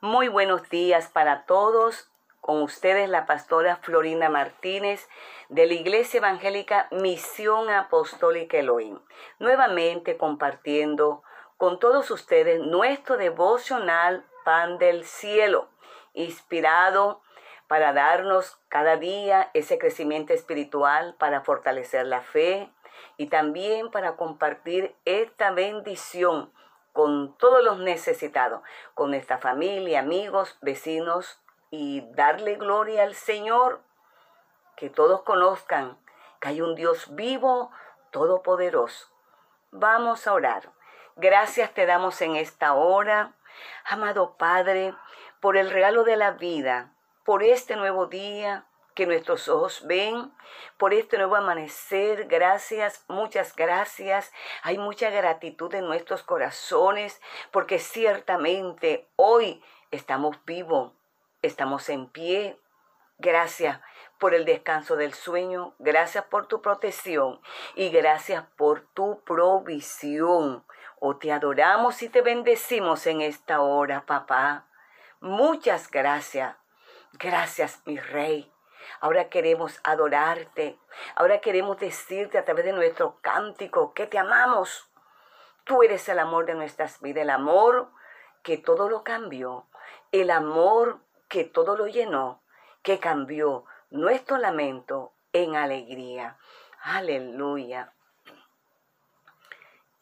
Muy buenos días para todos. Con ustedes la pastora Florinda Martínez de la Iglesia Evangélica Misión Apostólica Elohim. Nuevamente compartiendo con todos ustedes nuestro devocional Pan del Cielo, inspirado para darnos cada día ese crecimiento espiritual, para fortalecer la fe y también para compartir esta bendición con todos los necesitados, con nuestra familia, amigos, vecinos y darle gloria al Señor, que todos conozcan que hay un Dios vivo, todopoderoso. Vamos a orar. Gracias te damos en esta hora, amado Padre, por el regalo de la vida, por este nuevo día, que nuestros ojos ven, por este nuevo amanecer. Gracias, muchas gracias. Hay mucha gratitud en nuestros corazones porque ciertamente hoy estamos vivos, estamos en pie. Gracias por el descanso del sueño, gracias por tu protección y gracias por tu provisión. O oh, te adoramos y te bendecimos en esta hora, papá. Muchas gracias. Gracias, mi rey. Ahora queremos adorarte. Ahora queremos decirte a través de nuestro cántico que te amamos. Tú eres el amor de nuestras vidas, el amor que todo lo cambió, el amor que todo lo llenó, que cambió nuestro lamento en alegría. Aleluya.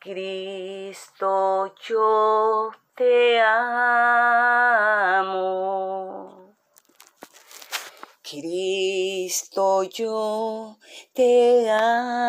Cristo, yo te amo. Cristo, yo te amo.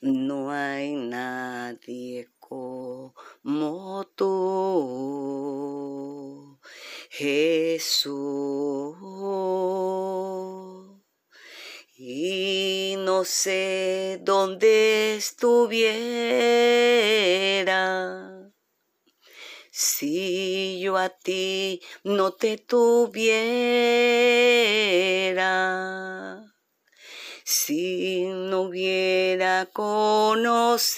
No hay nadie como tú, Jesús. Y no sé dónde estuviera si yo a ti no te tuviera, si no hubiera conocido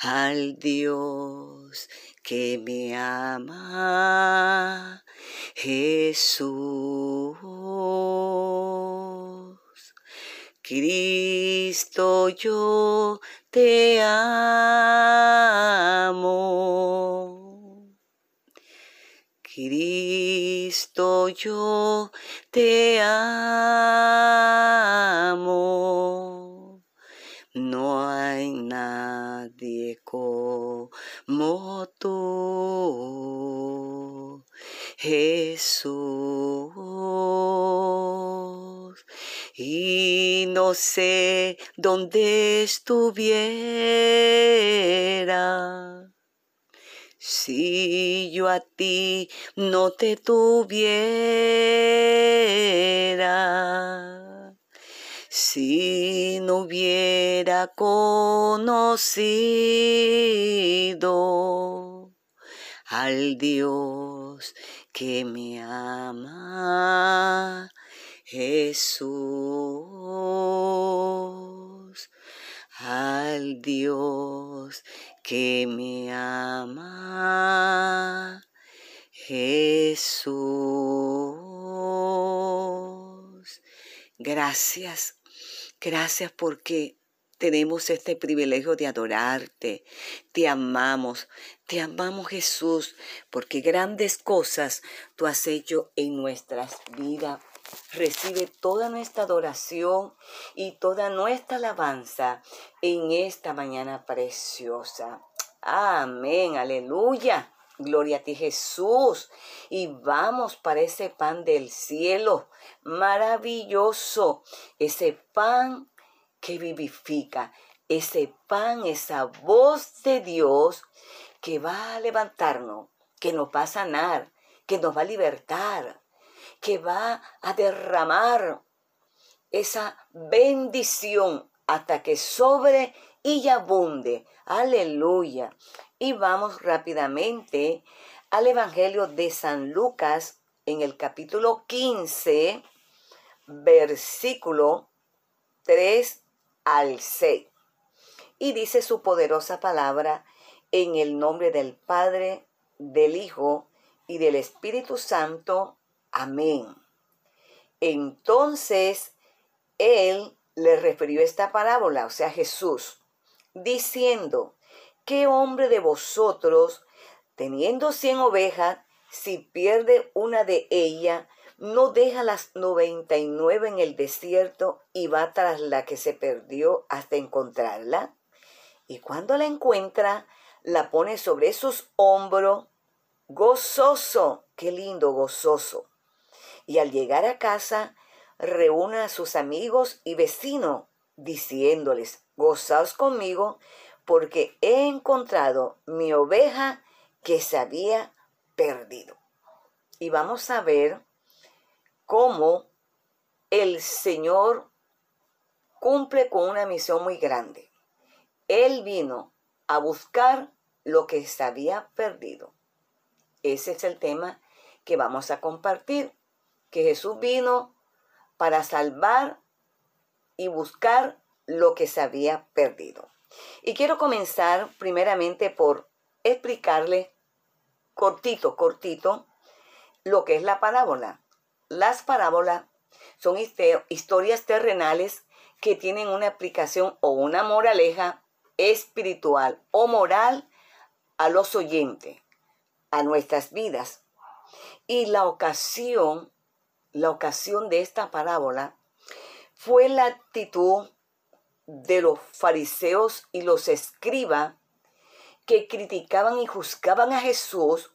al Dios que me ama, Jesús. Cristo yo te amo. Cristo yo te amo. No hay nadie como tú, Jesús no sé dónde estuviera. Si yo a ti no te tuviera, si no hubiera conocido al Dios que me ama, Jesús, al Dios que me ama, Jesús. Gracias, gracias porque tenemos este privilegio de adorarte. Te amamos, te amamos Jesús, porque grandes cosas tú has hecho en nuestras vidas recibe toda nuestra adoración y toda nuestra alabanza en esta mañana preciosa. Amén, aleluya. Gloria a ti Jesús. Y vamos para ese pan del cielo. Maravilloso. Ese pan que vivifica. Ese pan, esa voz de Dios que va a levantarnos, que nos va a sanar, que nos va a libertar, que va a derramar esa bendición hasta que sobre y abunde. Aleluya. Y vamos rápidamente al Evangelio de San Lucas en el capítulo 15, versículo 3 al 6. Y dice su poderosa palabra en el nombre del Padre, del Hijo y del Espíritu Santo. Amén. Entonces, él le refirió esta parábola, o sea, Jesús, diciendo, ¿qué hombre de vosotros, teniendo cien ovejas, si pierde una de ellas, no deja las noventa y nueve en el desierto y va tras la que se perdió hasta encontrarla? Y cuando la encuentra, la pone sobre sus hombros, gozoso, qué lindo, gozoso. Y al llegar a casa, reúne a sus amigos y vecinos, diciéndoles, gozaos conmigo, porque he encontrado mi oveja que se había perdido. Y vamos a ver cómo el Señor cumple con una misión muy grande. Él vino a buscar lo que se había perdido. Ese es el tema que vamos a compartir, que Jesús vino para salvar y buscar lo que se había perdido. Y quiero comenzar primeramente por explicarle cortito, cortito, lo que es la parábola. Las parábolas son historias terrenales que tienen una aplicación o una moraleja espiritual o moral a los oyentes, a nuestras vidas. Y la ocasión, la ocasión de esta parábola fue la actitud de los fariseos y los escribas que criticaban y juzgaban a Jesús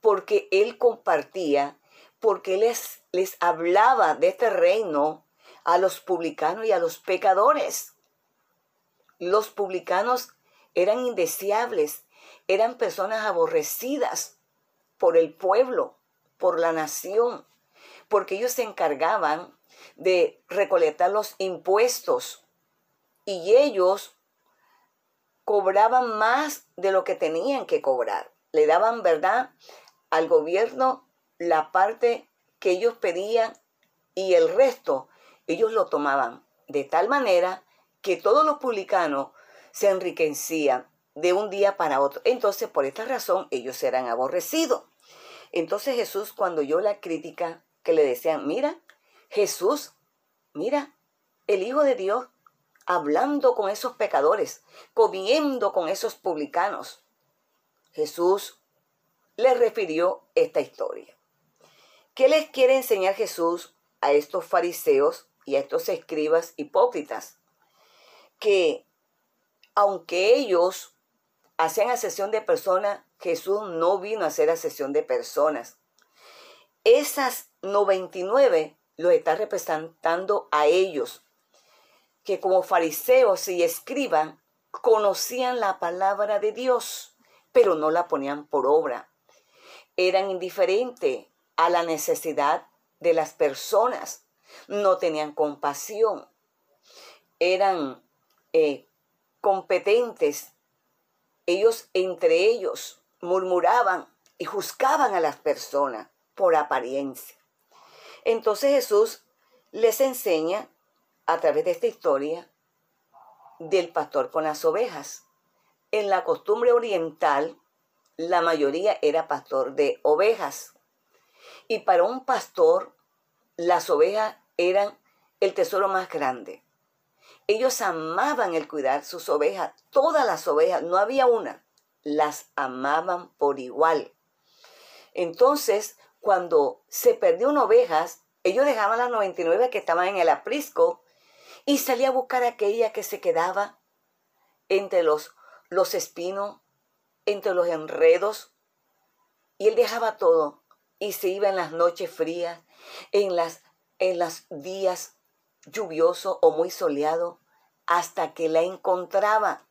porque él compartía porque les, les hablaba de este reino a los publicanos y a los pecadores. Los publicanos eran indeseables, eran personas aborrecidas por el pueblo, por la nación, porque ellos se encargaban de recolectar los impuestos y ellos cobraban más de lo que tenían que cobrar. Le daban, ¿verdad?, al gobierno la parte que ellos pedían y el resto ellos lo tomaban de tal manera que todos los publicanos se enriquecían de un día para otro. Entonces, por esta razón, ellos eran aborrecidos. Entonces Jesús, cuando yo la crítica que le decían, mira, Jesús, mira, el Hijo de Dios, hablando con esos pecadores, comiendo con esos publicanos. Jesús le refirió esta historia. ¿Qué les quiere enseñar Jesús a estos fariseos y a estos escribas hipócritas? Que aunque ellos hacían asesión de personas, Jesús no vino a hacer asesión de personas. Esas 99 lo está representando a ellos, que como fariseos y escriban conocían la palabra de Dios, pero no la ponían por obra. Eran indiferentes a la necesidad de las personas. No tenían compasión. Eran eh, competentes. Ellos entre ellos murmuraban y juzgaban a las personas por apariencia. Entonces Jesús les enseña a través de esta historia del pastor con las ovejas. En la costumbre oriental, la mayoría era pastor de ovejas. Y para un pastor, las ovejas eran el tesoro más grande. Ellos amaban el cuidar sus ovejas, todas las ovejas, no había una, las amaban por igual. Entonces, cuando se perdió una oveja, ellos dejaban las 99 que estaban en el aprisco y salía a buscar aquella que se quedaba entre los, los espinos, entre los enredos, y él dejaba todo y se iba en las noches frías, en las en los días lluviosos o muy soleados, hasta que la encontraba.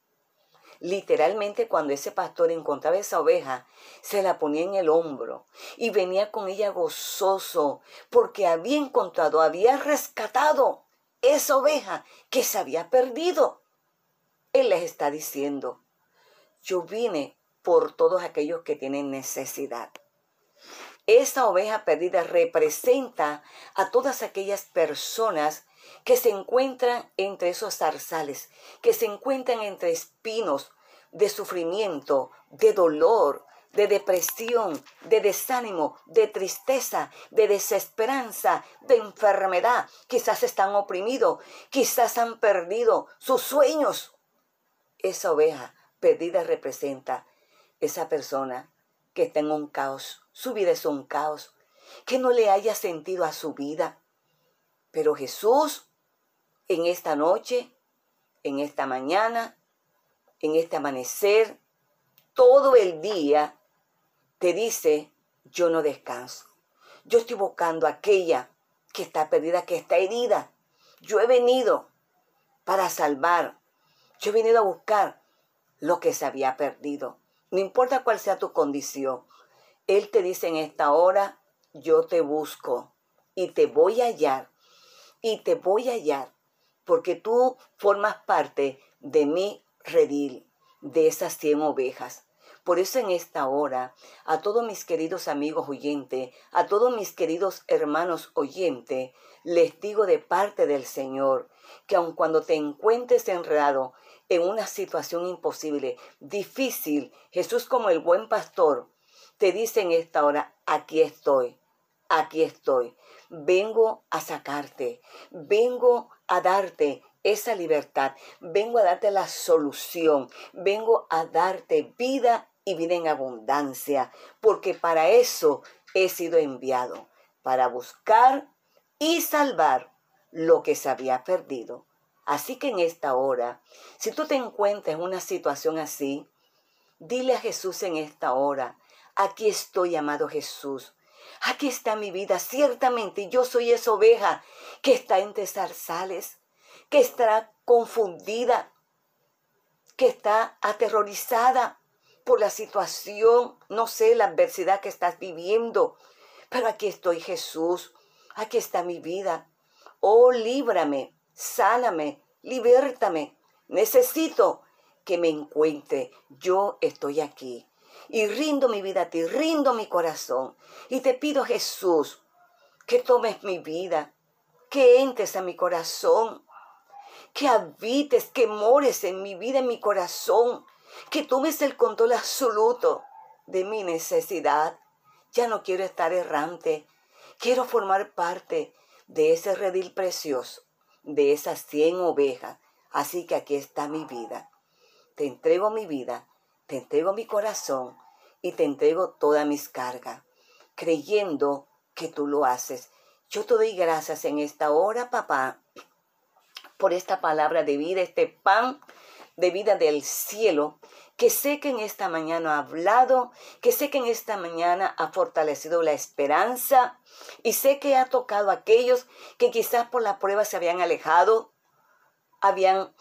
Literalmente cuando ese pastor encontraba esa oveja, se la ponía en el hombro y venía con ella gozoso porque había encontrado, había rescatado esa oveja que se había perdido. Él les está diciendo, yo vine por todos aquellos que tienen necesidad. Esa oveja perdida representa a todas aquellas personas que se encuentran entre esos zarzales, que se encuentran entre espinos de sufrimiento, de dolor, de depresión, de desánimo, de tristeza, de desesperanza, de enfermedad. Quizás están oprimidos, quizás han perdido sus sueños. Esa oveja perdida representa esa persona que está en un caos. Su vida es un caos, que no le haya sentido a su vida. Pero Jesús, en esta noche, en esta mañana, en este amanecer, todo el día, te dice, yo no descanso. Yo estoy buscando a aquella que está perdida, que está herida. Yo he venido para salvar. Yo he venido a buscar lo que se había perdido. No importa cuál sea tu condición. Él te dice en esta hora, yo te busco y te voy a hallar. Y te voy a hallar porque tú formas parte de mi redil, de esas cien ovejas. Por eso en esta hora, a todos mis queridos amigos oyentes, a todos mis queridos hermanos oyentes, les digo de parte del Señor que aun cuando te encuentres enredado en una situación imposible, difícil, Jesús como el buen pastor te dice en esta hora, aquí estoy, aquí estoy, vengo a sacarte, vengo a darte esa libertad, vengo a darte la solución, vengo a darte vida y vida en abundancia, porque para eso he sido enviado, para buscar y salvar lo que se había perdido. Así que en esta hora, si tú te encuentras en una situación así, dile a Jesús en esta hora, aquí estoy, amado Jesús. Aquí está mi vida. Ciertamente yo soy esa oveja que está entre zarzales, que está confundida, que está aterrorizada, por la situación, no sé, la adversidad que estás viviendo. Pero aquí estoy Jesús, aquí está mi vida. Oh, líbrame, sáname, libértame. Necesito que me encuentre. Yo estoy aquí. Y rindo mi vida a ti, rindo mi corazón. Y te pido, Jesús, que tomes mi vida, que entres a mi corazón, que habites, que mores en mi vida, en mi corazón, que tomes el control absoluto de mi necesidad. Ya no quiero estar errante, quiero formar parte de ese redil precioso, de esas cien ovejas. Así que aquí está mi vida. Te entrego mi vida, te entrego mi corazón y te entrego todas mis cargas, creyendo que tú lo haces. Yo te doy gracias en esta hora, papá, por esta palabra de vida, este pan de vida del cielo, que sé que en esta mañana ha hablado, que sé que en esta mañana ha fortalecido la esperanza y sé que ha tocado a aquellos que quizás por la prueba se habían alejado, habían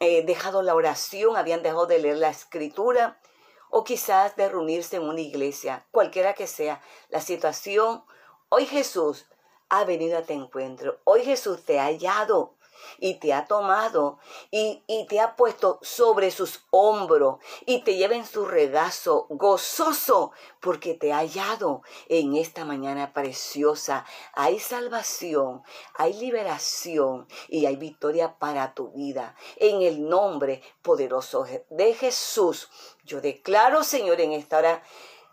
eh, dejado la oración, habían dejado de leer la escritura o quizás de reunirse en una iglesia, cualquiera que sea la situación. Hoy Jesús ha venido a tu encuentro, hoy Jesús te ha hallado y te ha tomado y, te ha puesto sobre sus hombros y te lleva en su regazo gozoso porque te ha hallado en esta mañana preciosa. Hay salvación, hay liberación y hay victoria para tu vida. En el nombre poderoso de Jesús, yo declaro, Señor, en esta hora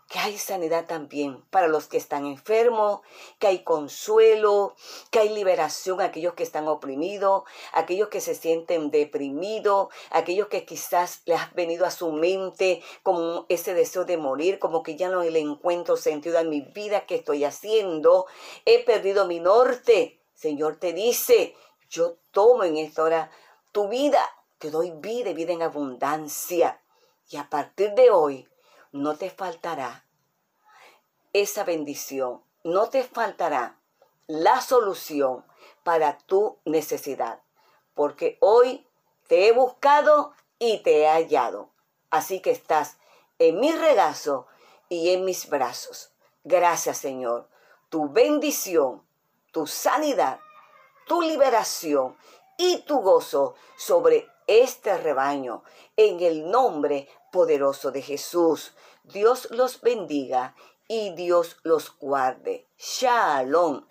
que hay sanidad también para los que están enfermos, que hay consuelo, que hay liberación a aquellos que están oprimidos, aquellos que se sienten deprimidos, aquellos que quizás les ha venido a su mente como ese deseo de morir, como que ya no le encuentro sentido a mi vida que estoy haciendo, he perdido mi norte. Señor te dice, yo tomo en esta hora tu vida, te doy vida vida en abundancia. Y a partir de hoy, no te faltará esa bendición, no te faltará la solución para tu necesidad, porque hoy te he buscado y te he hallado. Así que estás en mi regazo y en mis brazos. Gracias Señor. Tu bendición, tu sanidad, tu liberación y tu gozo sobre este rebaño en el nombre poderoso de Jesús. Dios los bendiga y Dios los guarde. Shalom.